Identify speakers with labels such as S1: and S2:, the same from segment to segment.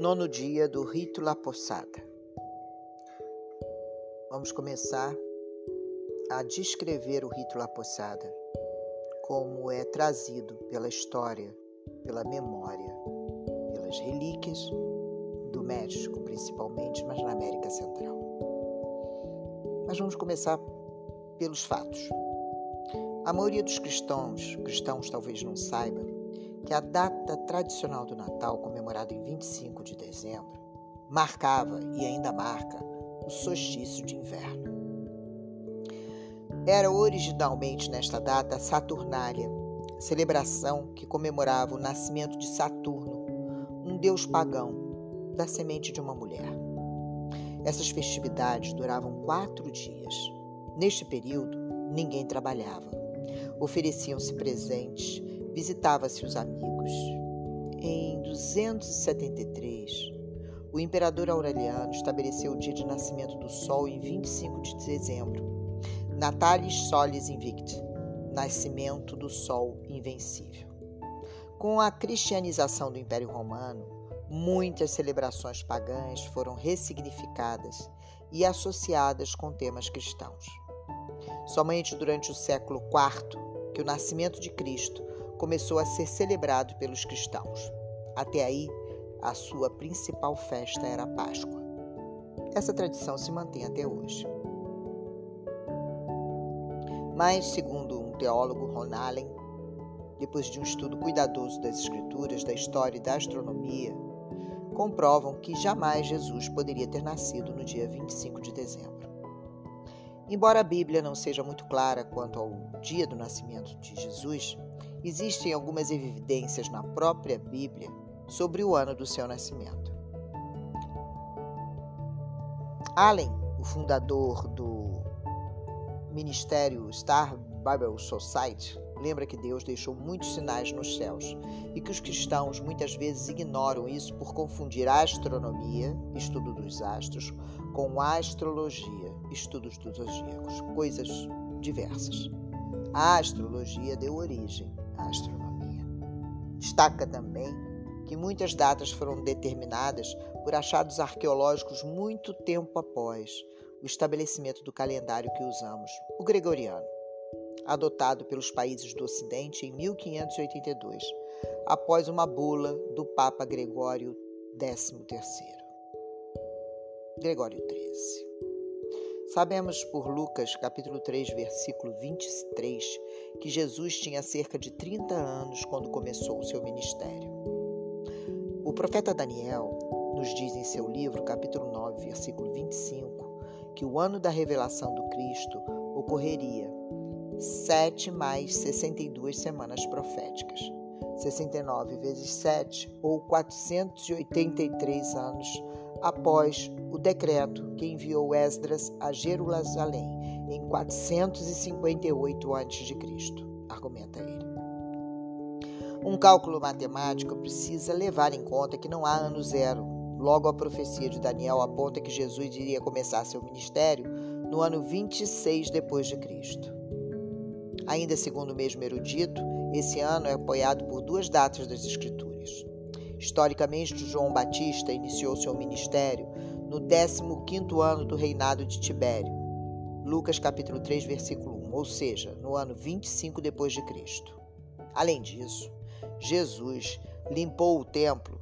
S1: Nono dia do rito La Possada. Vamos começar a descrever o rito La Possada, como é trazido pela história, pela memória, pelas relíquias do México, principalmente, mas na América Central. Mas vamos começar pelos fatos. A maioria dos cristãos, cristãos talvez não saiba, que a data tradicional do Natal, comemorada em 25 de dezembro, marcava e ainda marca o solstício de inverno. Era originalmente nesta data Saturnália, celebração que comemorava o nascimento de Saturno, um deus pagão da semente de uma mulher. Essas festividades duravam quatro dias. Neste período, ninguém trabalhava. Ofereciam-se presentes visitava-se os amigos. Em 273, o imperador Aureliano estabeleceu o dia de nascimento do Sol em 25 de dezembro, Natalis Solis Invicti, nascimento do Sol invencível. Com a cristianização do Império Romano, muitas celebrações pagãs foram ressignificadas e associadas com temas cristãos. Somente durante o século IV que o nascimento de Cristo começou a ser celebrado pelos cristãos. Até aí, a sua principal festa era a Páscoa. Essa tradição se mantém até hoje. Mas, segundo um teólogo, Ron Allen, depois de um estudo cuidadoso das escrituras, da história e da astronomia, comprovam que jamais Jesus poderia ter nascido no dia 25 de dezembro. Embora a Bíblia não seja muito clara quanto ao dia do nascimento de Jesus, existem algumas evidências na própria Bíblia sobre o ano do seu nascimento. Allen, o fundador do ministério Star Bible Society, lembra que Deus deixou muitos sinais nos céus e que os cristãos muitas vezes ignoram isso por confundir a astronomia, estudo dos astros, com a astrologia, estudos dos zodíacos, coisas diversas. A astrologia deu origem astronomia. Destaca também que muitas datas foram determinadas por achados arqueológicos muito tempo após o estabelecimento do calendário que usamos, o gregoriano, adotado pelos países do Ocidente em 1582, após uma bula do Papa Gregório XIII. Gregório XIII. Sabemos por Lucas, capítulo 3, versículo 23, que Jesus tinha cerca de 30 anos quando começou o seu ministério. O profeta Daniel nos diz em seu livro, capítulo 9, versículo 25, que o ano da revelação do Cristo ocorreria sete mais 62 semanas proféticas. 69 vezes 7, ou 483 anos após o decreto que enviou Esdras a Jerusalém em 458 a.C., argumenta ele. Um cálculo matemático precisa levar em conta que não há ano zero. Logo, a profecia de Daniel aponta que Jesus iria começar seu ministério no ano 26 depois de Cristo. Ainda segundo o mesmo erudito, esse ano é apoiado por duas datas das Escrituras. Historicamente, João Batista iniciou seu ministério no 15º ano do reinado de Tibério. Lucas capítulo 3, versículo 1, ou seja, no ano 25 depois de Cristo. Além disso, Jesus limpou o templo.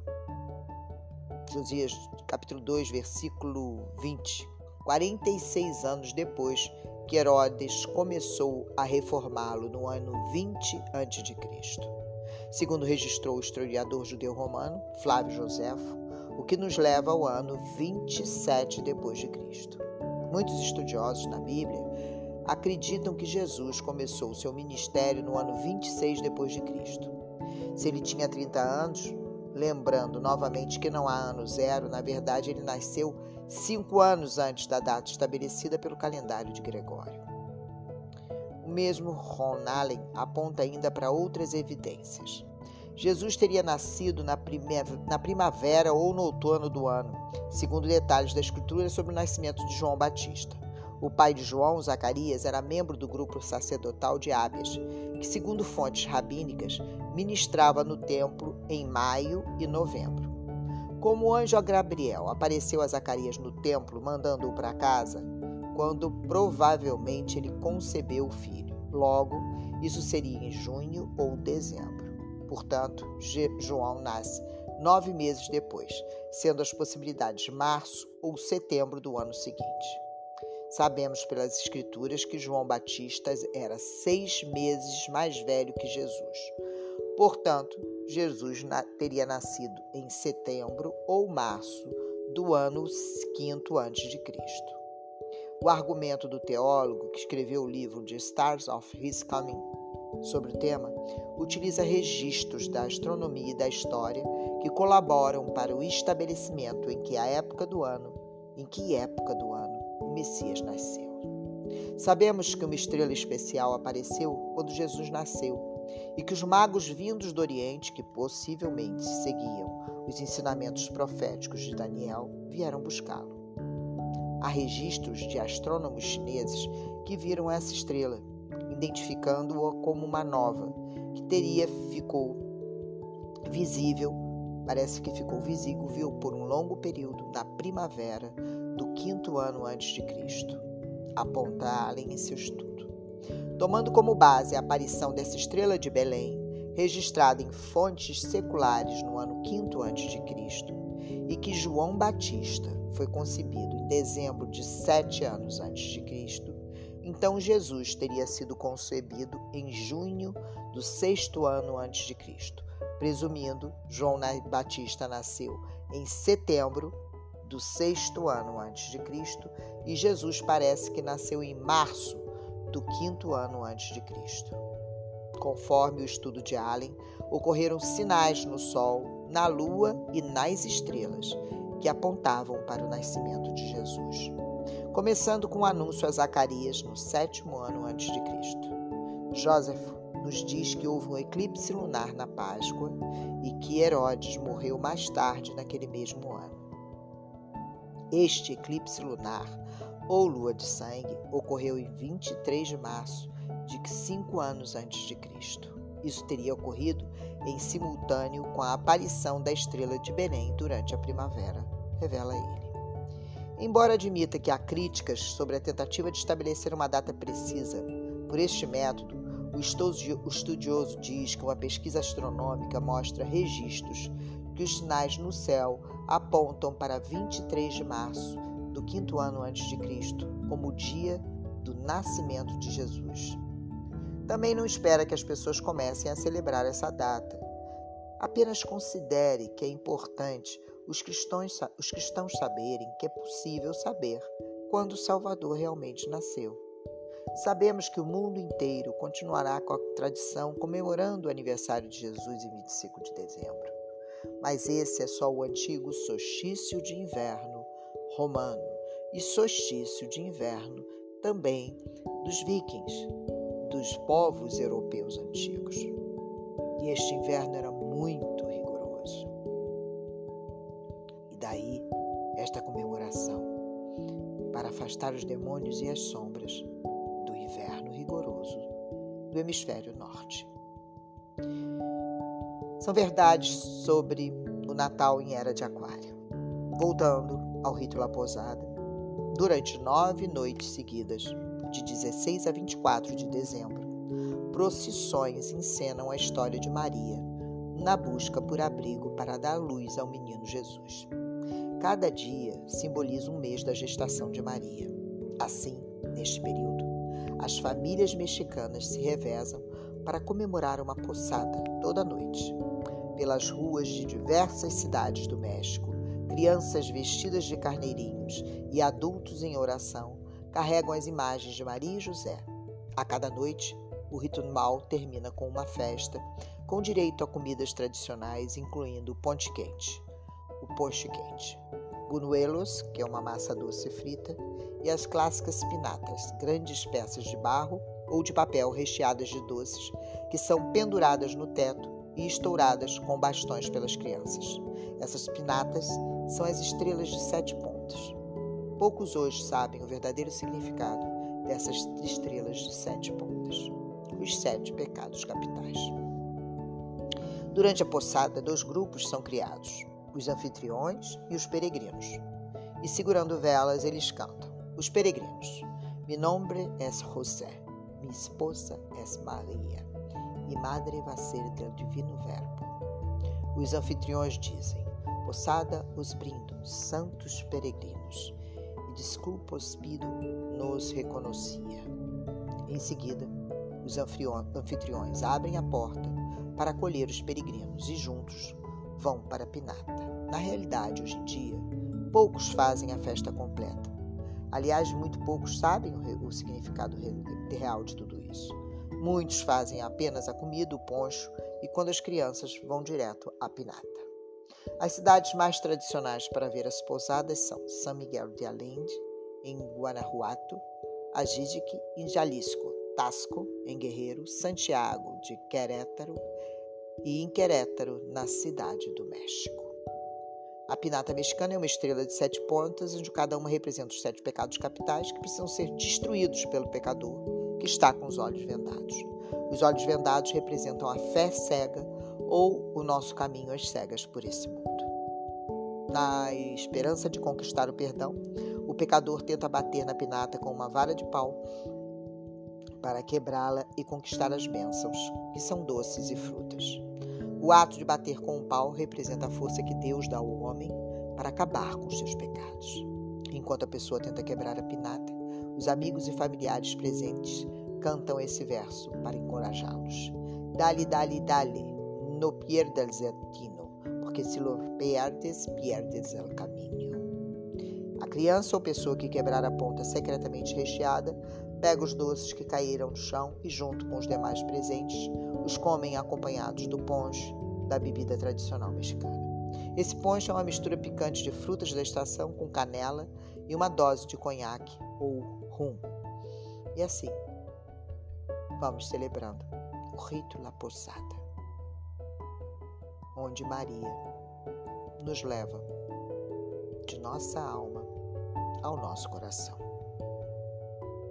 S1: Josias capítulo 2, versículo 20, 46 anos depois que Herodes começou a reformá-lo no ano 20 a.C. Segundo registrou o historiador judeu romano Flávio Joséfo, o que nos leva ao ano 27 depois de Cristo. Muitos estudiosos na Bíblia acreditam que Jesus começou seu ministério no ano 26 depois de Cristo. Se ele tinha 30 anos, lembrando novamente que não há ano zero, na verdade ele nasceu cinco anos antes da data estabelecida pelo calendário de Gregório. O mesmo Ron Allen aponta ainda para outras evidências. Jesus teria nascido na, primavera ou no outono do ano, segundo detalhes da Escritura sobre o nascimento de João Batista. O pai de João, Zacarias, era membro do grupo sacerdotal de Ábias, que, segundo fontes rabínicas, ministrava no templo em maio e novembro. Como o anjo Gabriel apareceu a Zacarias no templo, mandando-o para casa, quando provavelmente ele concebeu o filho. Logo, isso seria em junho ou dezembro. Portanto, João nasce nove meses depois, sendo as possibilidades março ou setembro do ano seguinte. Sabemos pelas Escrituras que João Batista era seis meses mais velho que Jesus. Portanto, Jesus teria nascido em setembro ou março do ano quinto antes de Cristo. O argumento do teólogo que escreveu o livro The Stars of His Coming sobre o tema utiliza registros da astronomia e da história que colaboram para o estabelecimento em que a época do ano, em que época do ano o Messias nasceu. Sabemos que uma estrela especial apareceu quando Jesus nasceu e que os magos vindos do Oriente, que possivelmente seguiam os ensinamentos proféticos de Daniel, vieram buscá-lo. Há registros de astrônomos chineses que viram essa estrela, identificando-a como uma nova, que teria ficou visível, parece que ficou visível por um longo período na primavera do quinto ano antes de Cristo. Aponta Allen em seu estudo tomando como base a aparição dessa estrela de Belém, registrada em fontes seculares no ano 5 a.C., e que João Batista foi concebido em dezembro de sete anos antes de Cristo, então Jesus teria sido concebido em junho do sexto ano antes de Cristo. Presumindo, João Batista nasceu em setembro do sexto ano antes de Cristo e Jesus parece que nasceu em março do quinto ano antes de Cristo. Conforme o estudo de Allen, ocorreram sinais no Sol, na Lua e nas estrelas que apontavam para o nascimento de Jesus. Começando com o anúncio a Zacarias no sétimo ano antes de Cristo. Joseph nos diz que houve um eclipse lunar na Páscoa e que Herodes morreu mais tarde naquele mesmo ano. Este eclipse lunar ou lua de sangue ocorreu em 23 de março de cinco anos antes de Cristo. Isso teria ocorrido em simultâneo com a aparição da estrela de Belém durante a primavera, revela ele. Embora admita que há críticas sobre a tentativa de estabelecer uma data precisa por este método, o estudioso diz que uma pesquisa astronômica mostra registros que os sinais no céu apontam para 23 de março do quinto ano antes de Cristo, como o dia do nascimento de Jesus. Também não espera que as pessoas comecem a celebrar essa data. Apenas considere que é importante os cristãos, os cristãos saberem que é possível saber quando o Salvador realmente nasceu. Sabemos que o mundo inteiro continuará com a tradição comemorando o aniversário de Jesus em 25 de dezembro. Mas esse é só o antigo solstício de inverno romano e solstício de inverno também dos vikings, dos povos europeus antigos. E este inverno era muito afastar os demônios e as sombras do inverno rigoroso do hemisfério norte. São verdades sobre o Natal em Era de Aquário. Voltando ao rito La Posada, durante nove noites seguidas, de 16 a 24 de dezembro, procissões encenam a história de Maria na busca por abrigo para dar luz ao menino Jesus. Cada dia simboliza um mês da gestação de Maria. Assim, neste período, as famílias mexicanas se revezam para comemorar uma poçada toda noite pelas ruas de diversas cidades do México Crianças vestidas de carneirinhos e adultos em oração carregam as imagens de Maria e José. A cada noite, o ritual termina com uma festa, com direito a comidas tradicionais, incluindo o ponte quente, o ponche quente, bunuelos, que é uma massa doce frita, e as clássicas pinatas, grandes peças de barro ou de papel recheadas de doces, que são penduradas no teto e estouradas com bastões pelas crianças. Essas pinatas são as estrelas de sete pontas. Poucos hoje sabem o verdadeiro significado dessas estrelas de sete pontas, os sete pecados capitais. Durante a poçada, dois grupos são criados. Os anfitriões e os peregrinos. E segurando velas, eles cantam: Os peregrinos. Mi nombre es José, mi esposa es Maria, e madre vai ser del divino verbo. Os anfitriões dizem: Possada os brindo, santos peregrinos, e desculpas pido, nos reconhecia. Em seguida, os anfitriões abrem a porta para acolher os peregrinos e juntos vão para Pinata. Na realidade, hoje em dia, poucos fazem a festa completa. Aliás, muito poucos sabem o significado real de tudo isso. Muitos fazem apenas a comida, o poncho e quando as crianças vão direto à Pinata. As cidades mais tradicionais para ver as pousadas são São Miguel de Allende, em Guanajuato, Ajijic, em Jalisco, Tasco, em Guerreiro, Santiago de Querétaro e em Querétaro, na cidade do México. A pinata mexicana é uma estrela de sete pontas, onde cada uma representa os sete pecados capitais que precisam ser destruídos pelo pecador, que está com os olhos vendados. Os olhos vendados representam a fé cega ou o nosso caminho às cegas por esse mundo. Na esperança de conquistar o perdão, o pecador tenta bater na pinata com uma vara de pau para quebrá-la e conquistar as bênçãos, que são doces e frutas. O ato de bater com um pau representa a força que Deus dá ao homem para acabar com os seus pecados. Enquanto a pessoa tenta quebrar a pinata, os amigos e familiares presentes cantam esse verso para encorajá-los. Dale, dale, dale, no pierdas el tino, porque se lo perdes, pierdes el caminho. A criança ou pessoa que quebrar a ponta secretamente recheada pega os doces que caíram no chão e, junto com os demais presentes, os comem acompanhados do ponche, da bebida tradicional mexicana. Esse ponche é uma mistura picante de frutas da estação com canela e uma dose de conhaque ou rum. E assim, vamos celebrando o rito La Posada, onde Maria nos leva de nossa alma ao nosso coração.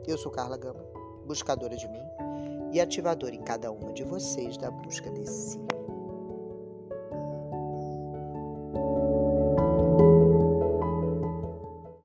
S1: Eu sou Carla Gama, buscadora de mim e ativadora em cada uma de vocês da busca desse